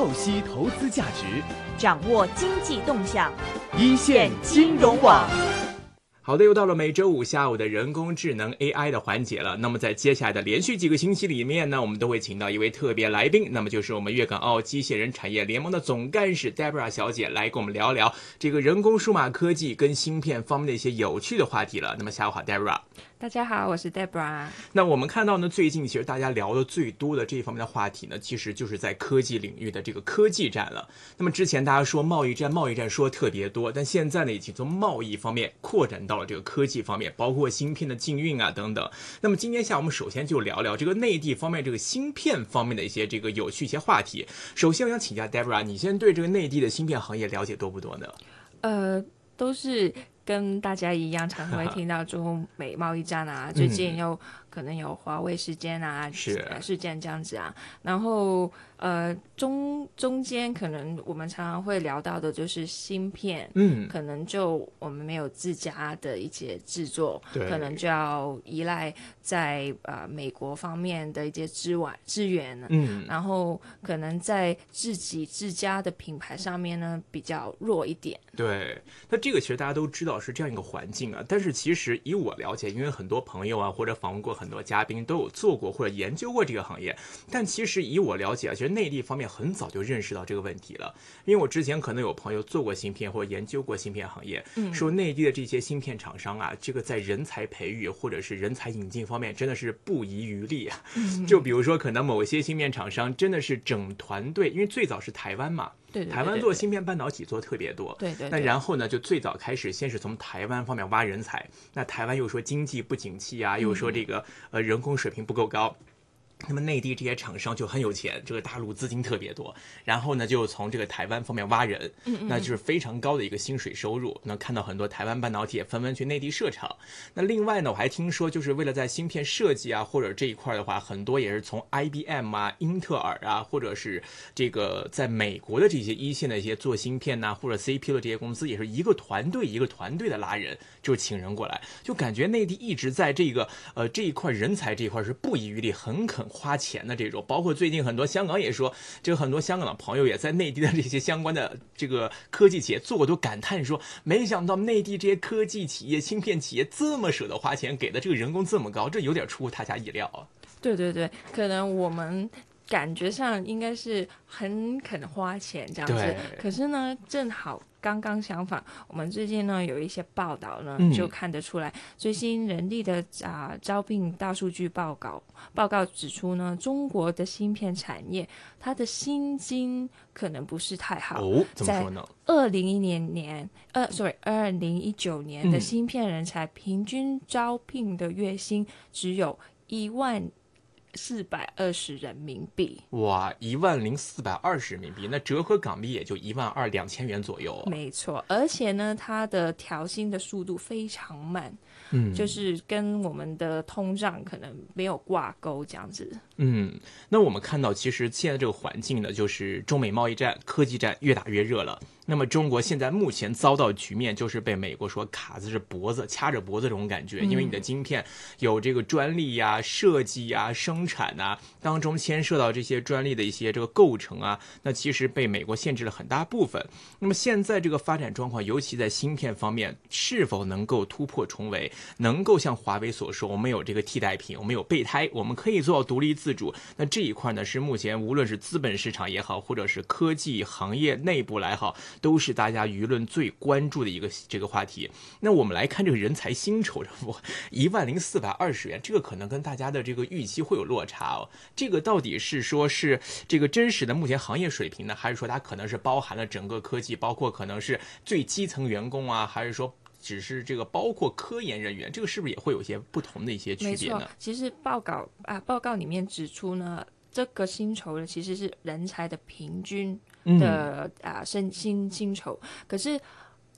透析投资价值，掌握经济动向，一线金融网。好的，又到了每周五下午的人工智能 AI 的环节了。那么在接下来的连续几个星期里面呢，我们都会请到一位特别来宾，那么就是我们粤港澳机械人产业联盟的总干事 Debra 小姐来跟我们聊聊这个人工数码科技跟芯片方面的一些有趣的话题了。那么下午好，Debra。大家好，我是 Debra。那我们看到呢，最近其实大家聊的最多的这一方面的话题呢，其实就是在科技领域的这个科技战了。那么之前大家说贸易战，贸易战说特别多，但现在呢，已经从贸易方面扩展到了这个科技方面，包括芯片的禁运啊等等。那么今天下午我们首先就聊聊这个内地方面这个芯片方面的一些这个有趣一些话题。首先我想请教 Debra，你现在对这个内地的芯片行业了解多不多呢？呃，都是。跟大家一样，常常会 听到中美贸易战啊，最近又可能有华为事件啊，是。事件这样子啊，然后。呃，中中间可能我们常常会聊到的就是芯片，嗯，可能就我们没有自家的一些制作，对，可能就要依赖在呃美国方面的一些资源资源，嗯，然后可能在自己自家的品牌上面呢比较弱一点。对，那这个其实大家都知道是这样一个环境啊，但是其实以我了解，因为很多朋友啊或者访问过很多嘉宾都有做过或者研究过这个行业，但其实以我了解啊，其实。内地方面很早就认识到这个问题了，因为我之前可能有朋友做过芯片或者研究过芯片行业，说内地的这些芯片厂商啊，这个在人才培育或者是人才引进方面真的是不遗余力啊。就比如说，可能某些芯片厂商真的是整团队，因为最早是台湾嘛，对，台湾做芯片半导体做特别多，对对。那然后呢，就最早开始先是从台湾方面挖人才，那台湾又说经济不景气啊，又说这个呃人工水平不够高。那么内地这些厂商就很有钱，这个大陆资金特别多，然后呢就从这个台湾方面挖人，那就是非常高的一个薪水收入。那看到很多台湾半导体也纷纷去内地设厂。那另外呢，我还听说就是为了在芯片设计啊或者这一块的话，很多也是从 IBM 啊、英特尔啊，或者是这个在美国的这些一线的一些做芯片呐或者 CPU 的这些公司，也是一个团队一个团队的拉人，就请人过来，就感觉内地一直在这个呃这一块人才这一块是不遗余力，很肯。花钱的这种，包括最近很多香港也说，这个很多香港的朋友也在内地的这些相关的这个科技企业做过，都感叹说，没想到内地这些科技企业、芯片企业这么舍得花钱，给的这个人工这么高，这有点出乎大家意料啊。对对对，可能我们感觉上应该是很肯花钱这样子，可是呢，正好。刚刚相反，我们最近呢有一些报道呢，就看得出来，最新人力的啊招聘大数据报告报告指出呢，中国的芯片产业它的薪金可能不是太好。哦，怎么说呢？二零一年年，呃，sorry，二零一九年的芯片人才平均招聘的月薪只有一万。四百二十人民币，哇，一万零四百二十人民币，那折合港币也就一万二两千元左右。没错，而且呢，它的调薪的速度非常慢。嗯，就是跟我们的通胀可能没有挂钩这样子。嗯，那我们看到，其实现在这个环境呢，就是中美贸易战、科技战越打越热了。那么中国现在目前遭到局面，就是被美国说卡着脖子、掐着脖子这种感觉，因为你的晶片有这个专利呀、设计呀、生产呐，当中牵涉到这些专利的一些这个构成啊，那其实被美国限制了很大部分。那么现在这个发展状况，尤其在芯片方面，是否能够突破重围？能够像华为所说，我们有这个替代品，我们有备胎，我们可以做到独立自主。那这一块呢，是目前无论是资本市场也好，或者是科技行业内部来好，都是大家舆论最关注的一个这个话题。那我们来看这个人才薪酬，一万零四百二十元，这个可能跟大家的这个预期会有落差哦。这个到底是说是这个真实的目前行业水平呢，还是说它可能是包含了整个科技，包括可能是最基层员工啊，还是说？只是这个包括科研人员，这个是不是也会有些不同的一些区别呢？其实报告啊，报告里面指出呢，这个薪酬呢其实是人才的平均的啊薪薪薪酬。可是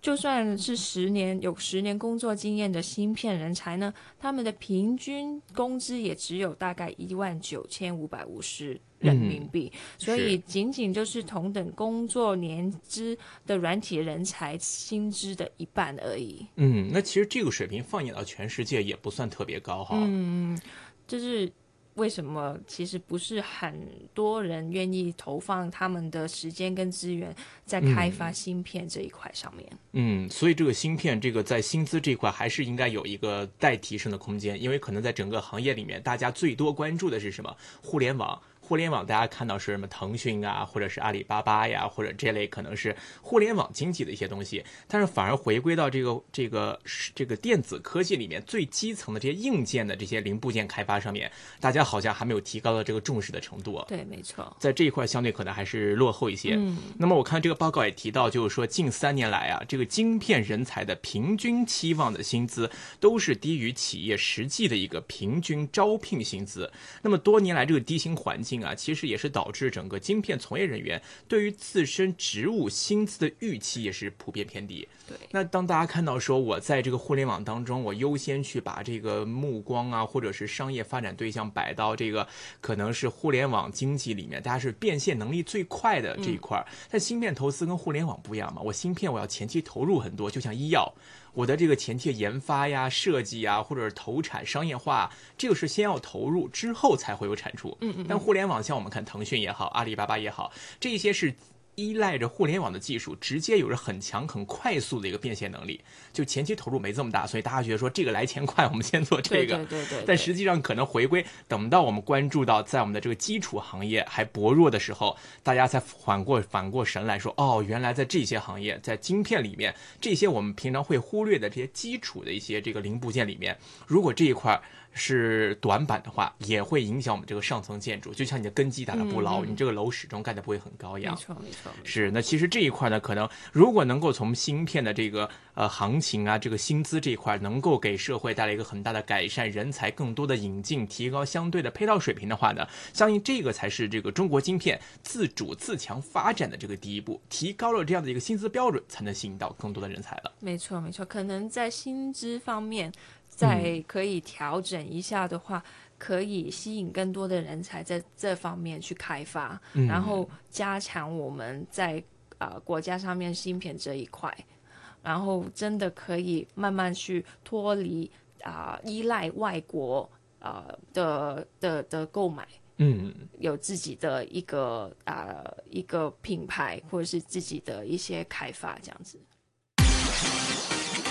就算是十年有十年工作经验的芯片人才呢，他们的平均工资也只有大概一万九千五百五十。人民币，所以仅仅就是同等工作年资的软体人才薪资的一半而已。嗯，那其实这个水平放眼到全世界也不算特别高哈。嗯，就是为什么其实不是很多人愿意投放他们的时间跟资源在开发芯片这一块上面？嗯，所以这个芯片这个在薪资这一块还是应该有一个待提升的空间，因为可能在整个行业里面，大家最多关注的是什么？互联网。互联网大家看到是什么？腾讯啊，或者是阿里巴巴呀，或者这类可能是互联网经济的一些东西。但是反而回归到这个这个这个电子科技里面最基层的这些硬件的这些零部件开发上面，大家好像还没有提高到这个重视的程度。对，没错，在这一块相对可能还是落后一些。嗯，那么我看这个报告也提到，就是说近三年来啊，这个晶片人才的平均期望的薪资都是低于企业实际的一个平均招聘薪资。那么多年来这个低薪环境啊，其实也是。导致整个晶片从业人员对于自身职务薪资的预期也是普遍偏低。对，那当大家看到说我在这个互联网当中，我优先去把这个目光啊，或者是商业发展对象摆到这个可能是互联网经济里面，大家是变现能力最快的这一块儿。但芯片投资跟互联网不一样嘛，我芯片我要前期投入很多，就像医药。我的这个前期研发呀、设计呀，或者是投产商业化，这个是先要投入，之后才会有产出。嗯嗯。但互联网像我们看腾讯也好，阿里巴巴也好，这些是。依赖着互联网的技术，直接有着很强、很快速的一个变现能力。就前期投入没这么大，所以大家觉得说这个来钱快，我们先做这个。对对 对。但实际上可能回归，等到我们关注到在我们的这个基础行业还薄弱的时候，大家才缓过反过神来说，哦，原来在这些行业，在晶片里面，这些我们平常会忽略的这些基础的一些这个零部件里面，如果这一块。是短板的话，也会影响我们这个上层建筑。就像你的根基打得不牢，你这个楼始终盖得不会很高一样。没错，没错。是，那其实这一块呢，可能如果能够从芯片的这个呃行情啊，这个薪资这一块，能够给社会带来一个很大的改善，人才更多的引进，提高相对的配套水平的话呢，相信这个才是这个中国芯片自主自强发展的这个第一步。提高了这样的一个薪资标准，才能吸引到更多的人才了。没错，没错。可能在薪资方面。再可以调整一下的话，可以吸引更多的人才在这方面去开发，然后加强我们在啊国家上面芯片这一块，然后真的可以慢慢去脱离啊依赖外国啊的的的购买，嗯，有自己的一个啊一个品牌或者是自己的一些开发这样子。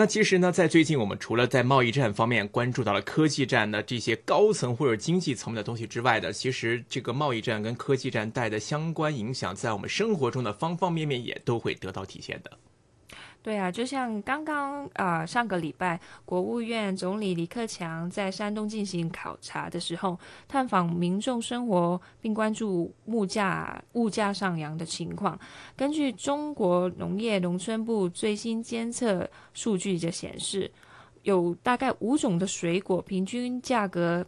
那其实呢，在最近我们除了在贸易战方面关注到了科技战的这些高层或者经济层面的东西之外的，其实这个贸易战跟科技战带的相关影响，在我们生活中的方方面面也都会得到体现的。对啊，就像刚刚啊，上个礼拜，国务院总理李克强在山东进行考察的时候，探访民众生活，并关注物价物价上扬的情况。根据中国农业农村部最新监测数据就显示，有大概五种的水果平均价格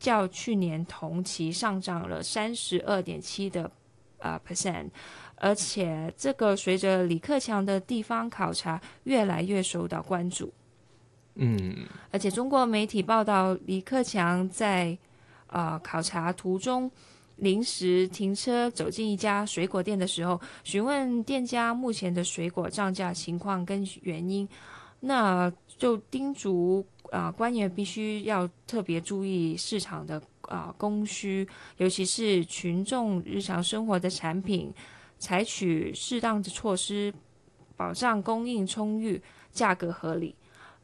较去年同期上涨了三十二点七的啊 percent。而且，这个随着李克强的地方考察越来越受到关注。嗯，而且中国媒体报道，李克强在啊考察途中临时停车，走进一家水果店的时候，询问店家目前的水果涨价情况跟原因，那就叮嘱啊官员必须要特别注意市场的啊供需，尤其是群众日常生活的产品。采取适当的措施，保障供应充裕、价格合理。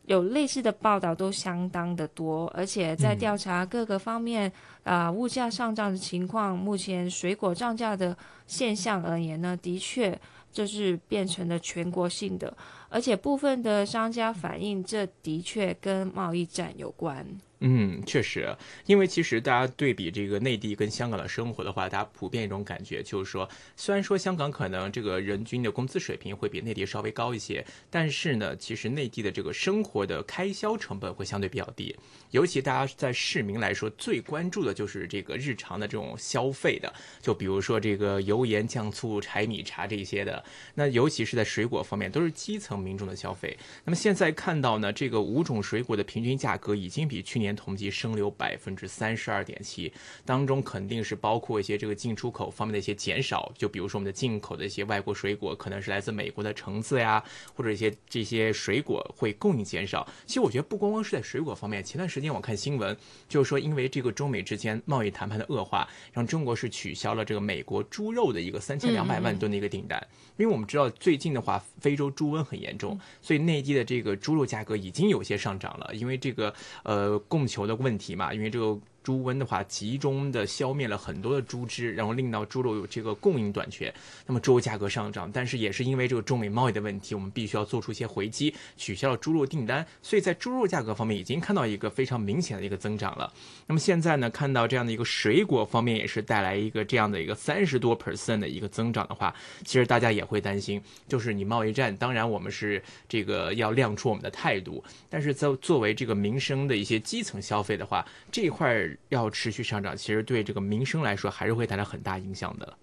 有类似的报道都相当的多，而且在调查各个方面啊物价上涨的情况，目前水果涨价的现象而言呢，的确这是变成了全国性的，而且部分的商家反映这的确跟贸易战有关。嗯，确实，因为其实大家对比这个内地跟香港的生活的话，大家普遍一种感觉就是说，虽然说香港可能这个人均的工资水平会比内地稍微高一些，但是呢，其实内地的这个生活的开销成本会相对比较低。尤其大家在市民来说，最关注的就是这个日常的这种消费的，就比如说这个油盐酱醋柴米茶这些的。那尤其是在水果方面，都是基层民众的消费。那么现在看到呢，这个五种水果的平均价格已经比去年。年同期升流百分之三十二点七，当中肯定是包括一些这个进出口方面的一些减少，就比如说我们的进口的一些外国水果，可能是来自美国的橙子呀，或者一些这些水果会供应减少。其实我觉得不光光是在水果方面，前段时间我看新闻，就是说因为这个中美之间贸易谈判的恶化，让中国是取消了这个美国猪肉的一个三千两百万吨的一个订单，因为我们知道最近的话，非洲猪瘟很严重，所以内地的这个猪肉价格已经有些上涨了，因为这个呃。供供求的问题嘛，因为这个。猪瘟的话，集中的消灭了很多的猪只，然后令到猪肉有这个供应短缺，那么猪肉价格上涨。但是也是因为这个中美贸易的问题，我们必须要做出一些回击，取消了猪肉订单。所以在猪肉价格方面已经看到一个非常明显的一个增长了。那么现在呢，看到这样的一个水果方面也是带来一个这样的一个三十多 percent 的一个增长的话，其实大家也会担心，就是你贸易战，当然我们是这个要亮出我们的态度，但是在作为这个民生的一些基层消费的话，这一块儿。要持续上涨，其实对这个民生来说还是会带来很大影响的。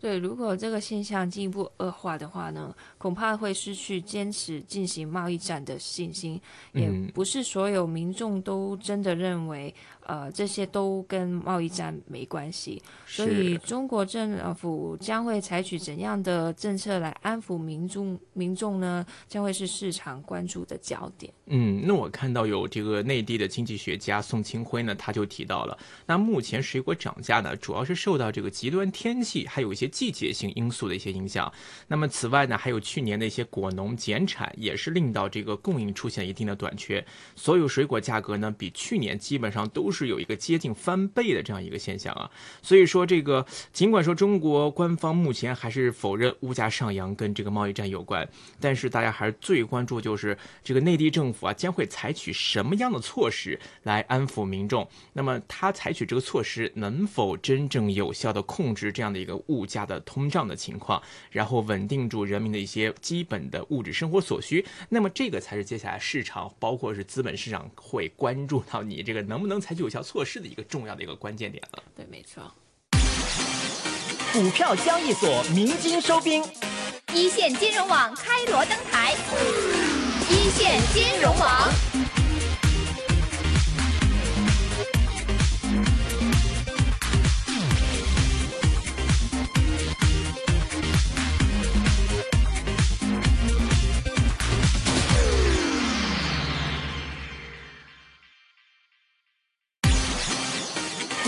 对，如果这个现象进一步恶化的话呢，恐怕会失去坚持进行贸易战的信心。也不是所有民众都真的认为。呃，这些都跟贸易战没关系，所以中国政府将会采取怎样的政策来安抚民众？民众呢，将会是市场关注的焦点。嗯，那我看到有这个内地的经济学家宋清辉呢，他就提到了，那目前水果涨价呢，主要是受到这个极端天气，还有一些季节性因素的一些影响。那么此外呢，还有去年的一些果农减产，也是令到这个供应出现一定的短缺。所有水果价格呢，比去年基本上都。是有一个接近翻倍的这样一个现象啊，所以说这个尽管说中国官方目前还是否认物价上扬跟这个贸易战有关，但是大家还是最关注就是这个内地政府啊将会采取什么样的措施来安抚民众。那么他采取这个措施能否真正有效的控制这样的一个物价的通胀的情况，然后稳定住人民的一些基本的物质生活所需？那么这个才是接下来市场包括是资本市场会关注到你这个能不能采取。有效措施的一个重要的一个关键点了。对，没错。股票交易所鸣金收兵，一线金融网开锣登台，一线金融网。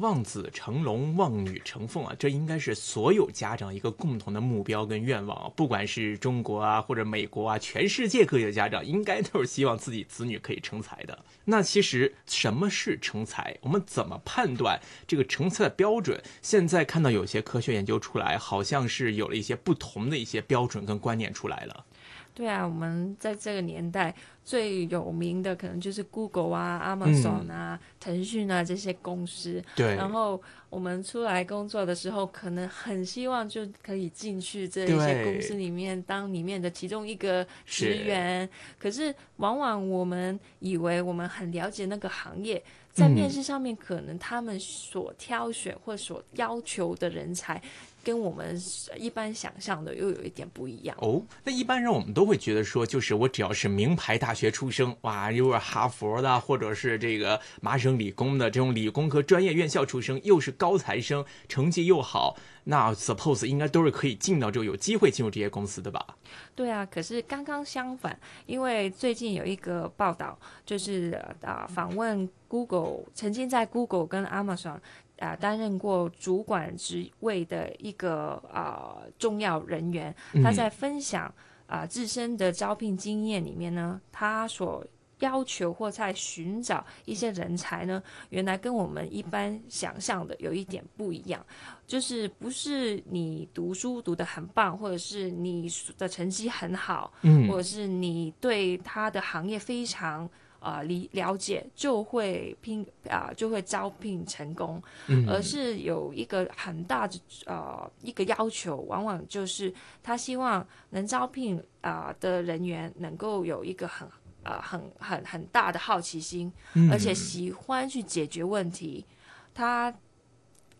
望子成龙，望女成凤啊，这应该是所有家长一个共同的目标跟愿望。不管是中国啊，或者美国啊，全世界各地的家长应该都是希望自己子女可以成才的。那其实什么是成才？我们怎么判断这个成才的标准？现在看到有些科学研究出来，好像是有了一些不同的一些标准跟观念出来了。对啊，我们在这个年代最有名的可能就是 Google 啊、Amazon 啊、腾讯啊这些公司。对。然后我们出来工作的时候，可能很希望就可以进去这一些公司里面当里面的其中一个职员。可是往往我们以为我们很了解那个行业，在面试上面，可能他们所挑选或所要求的人才。跟我们一般想象的又有一点不一样哦。那一般人我们都会觉得说，就是我只要是名牌大学出生，哇，又是哈佛的，或者是这个麻省理工的这种理工科专业院校出生，又是高材生，成绩又好，那 suppose 应该都是可以进到这个有机会进入这些公司的吧？对啊，可是刚刚相反，因为最近有一个报道，就是啊，访问 Google 曾经在 Google 跟 Amazon。啊担任过主管职位的一个啊重要人员，他在分享啊自身的招聘经验里面呢，他所要求或在寻找一些人才呢，原来跟我们一般想象的有一点不一样，就是不是你读书读得很棒，或者是你的成绩很好，嗯。或者是你对他的行业非常啊理了解，就会聘啊、就会招聘成功，嗯。而是有一个很大的呃一个要求，往往就是他希望能招聘啊、的人员能够有一个很啊、很很很大的好奇心，嗯。而且喜欢去解决问题，他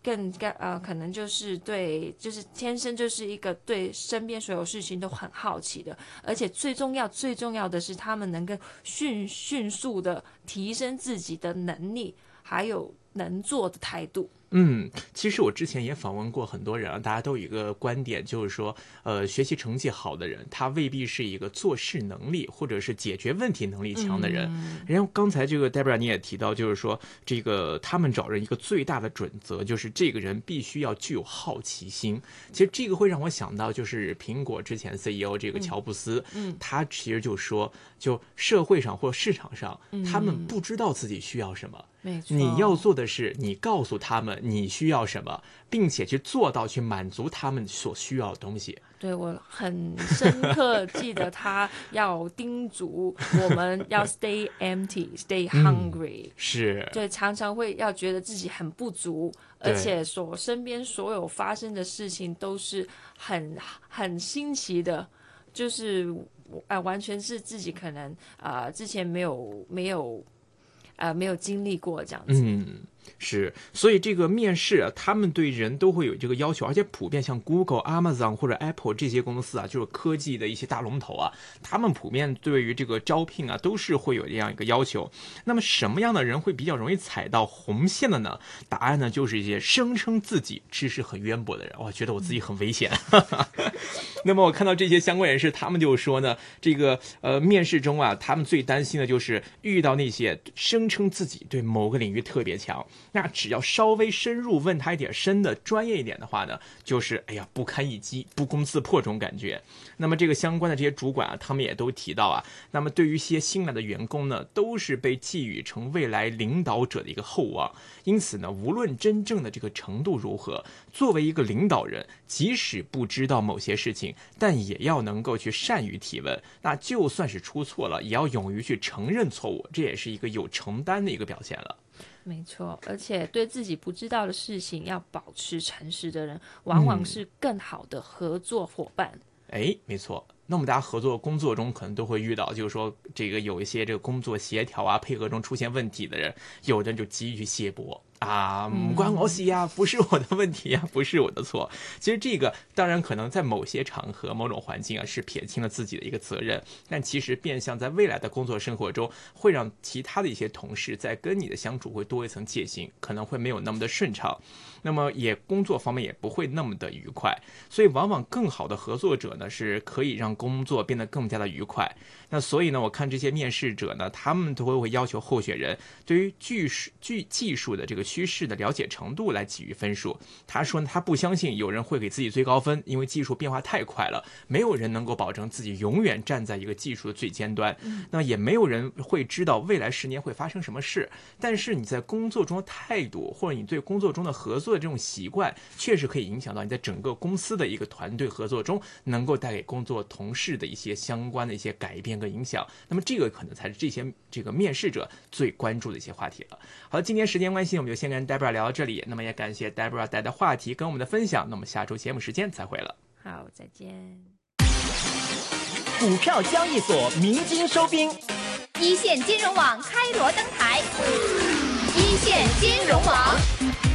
更更呃，可能就是对，就是天生就是一个对身边所有事情都很好奇的，而且最重要最重要的是，他们能够迅迅速的提升自己的能力，还有能做的态度。嗯，其实我之前也访问过很多人啊，大家都有一个观点，就是说，呃，学习成绩好的人，他未必是一个做事能力或者是解决问题能力强的人。然后刚才这个 Debra 你也提到，就是说，这个他们找人一个最大的准则，就是这个人必须要具有好奇心。其实这个会让我想到，就是苹果之前 CEO 这个乔布斯，嗯他其实就说，就社会上或市场上，他们不知道自己需要什么。没错，你要做的是，你告诉他们你需要什么，并且去做到去满足他们所需要的东西。对我很深刻记得他要叮嘱我们要 stay empty，stay hungry。是，对，常常会要觉得自己很不足，而且所身边所有发生的事情都是很很新奇的，就是呃，完全是自己可能呃之前没有没有呃没有经历过这样子。嗯，是，所以这个面试啊，他们对人都会有这个要求，而且普遍像 Google、Amazon 或者 Apple 这些公司啊，就是科技的一些大龙头啊，他们普遍对于这个招聘啊，都是会有这样一个要求。那么什么样的人会比较容易踩到红线的呢？答案呢，就是一些声称自己知识很渊博的人。我觉得我自己很危险。那么我看到这些相关人士，他们就说呢，这个呃面试中啊，他们最担心的就是遇到那些声称自己对某个领域特别强，那只要稍微深入问他一点深的专业一点的话呢，就是哎呀不堪一击、不攻自破这种感觉。那么这个相关的这些主管啊，他们也都提到啊，那么对于一些新来的员工呢，都是被寄予成未来领导者的一个厚望。因此呢，无论真正的这个程度如何，作为一个领导人，即使不知道某些事情，但也要能够去善于提问。那就算是出错了，也要勇于去承认错误，这也是一个有承担的一个表现了。没错，而且对自己不知道的事情要保持诚实的人，往往是更好的合作伙伴。哎，没错。那我们大家合作工作中可能都会遇到，就是说这个有一些这个工作协调啊、配合中出现问题的人，有的人就急于去卸责啊，不关我事呀，不是我的问题呀，不是我的错。其实这个当然可能在某些场合、某种环境啊是撇清了自己的一个责任，但其实变相在未来的工作生活中，会让其他的一些同事在跟你的相处会多一层戒心，可能会没有那么的顺畅。那么也工作方面也不会那么的愉快，所以往往更好的合作者呢是可以让工作变得更加的愉快。那所以呢，我看这些面试者呢，他们都会要求候选人对于技术、技技术的这个趋势的了解程度来给予分数。他说呢，他不相信有人会给自己最高分，因为技术变化太快了，没有人能够保证自己永远站在一个技术的最尖端。那也没有人会知道未来十年会发生什么事。但是你在工作中的态度，或者你对工作中的合作的这种习惯，确实可以影响到你在整个公司的一个团队合作中，能够带给工作同事的一些相关的一些改变跟影响。那么这个可能才是这些这个面试者最关注的一些话题了。好，今天时间关系，我们就先跟 Debra 聊到这里。那么也感谢 Debra 带的话题跟我们的分享。那么下周节目时间再会了。好，再见。股票交易所鸣金收兵。一线金融网开锣登台，一线金融网。